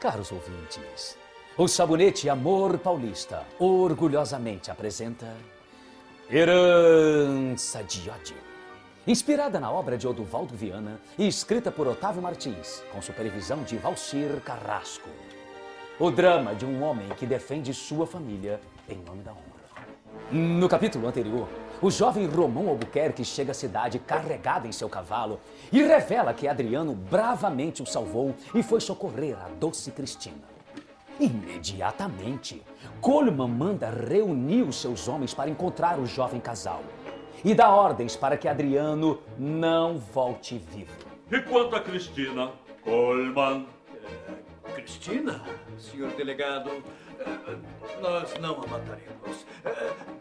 Caros ouvintes, o sabonete Amor Paulista orgulhosamente apresenta Herança de Ódio. Inspirada na obra de Oduvaldo Viana e escrita por Otávio Martins, com supervisão de Valcir Carrasco. O drama de um homem que defende sua família em nome da honra. No capítulo anterior, o jovem Romão Albuquerque chega à cidade carregado em seu cavalo e revela que Adriano bravamente o salvou e foi socorrer a doce Cristina. Imediatamente, Coleman manda reunir os seus homens para encontrar o jovem casal e dá ordens para que Adriano não volte vivo. E quanto a Cristina, Coleman? Cristina, senhor delegado, eh, nós não a mataremos.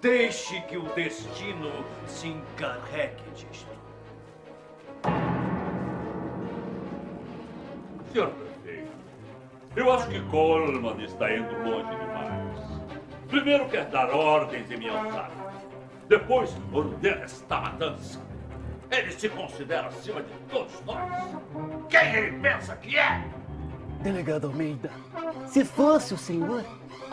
Deixe que o destino se encarregue disto. Senhor prefeito, eu acho que Coleman está indo longe demais. Primeiro quer dar ordens em minha alçada. Depois ordena esta matança. Ele se considera acima de todos nós. Quem ele pensa que é? Delegado Almeida, se fosse o senhor,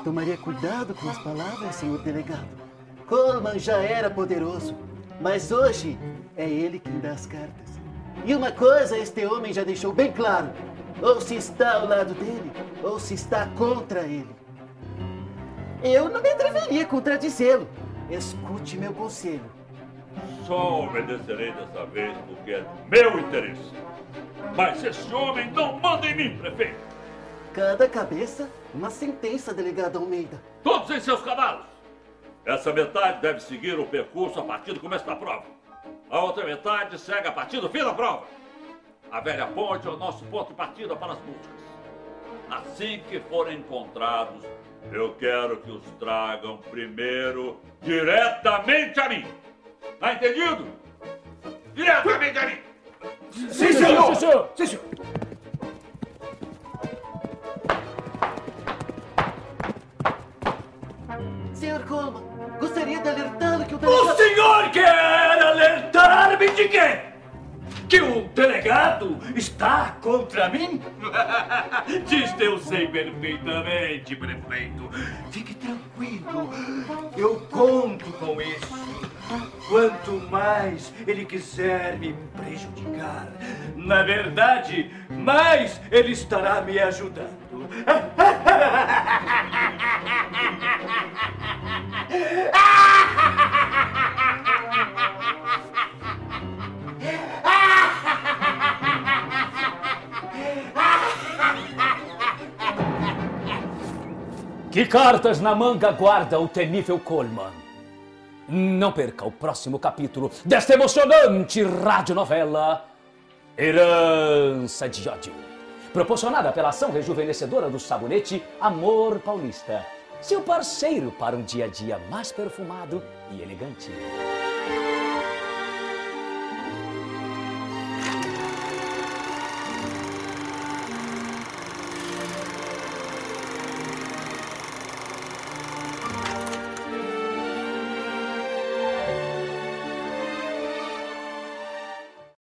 tomaria cuidado com as palavras, senhor delegado. Coleman já era poderoso, mas hoje é ele quem dá as cartas. E uma coisa este homem já deixou bem claro: ou se está ao lado dele, ou se está contra ele. Eu não me atreveria a contradizê-lo. Escute meu conselho. Só obedecerei dessa vez porque é meu interesse. Mas esse homem não manda em mim, prefeito. Cada cabeça, uma sentença, delegado Almeida. Todos em seus cavalos. Essa metade deve seguir o percurso a partir do começo da prova. A outra metade segue a partir do fim da prova. A velha ponte é o nosso ponto de partida para as buscas. Assim que forem encontrados, eu quero que os tragam primeiro diretamente a mim. Tá entendido? Diretamente a mim. Sim, senhor! Sim, senhor! Sim, senhor! Senhor Coleman, gostaria de alertá-lo que o O delegado... senhor quer alertar-me de quê? Que o delegado está contra mim? Disto eu sei perfeitamente, prefeito. Fique tranquilo, eu conto com isso. Quanto mais ele quiser me prejudicar, na verdade, mais ele estará me ajudando. Que cartas na manga guarda o temível Coleman? Não perca o próximo capítulo desta emocionante radionovela Herança de Ódio, proporcionada pela ação rejuvenescedora do sabonete Amor Paulista, seu parceiro para um dia a dia mais perfumado e elegante.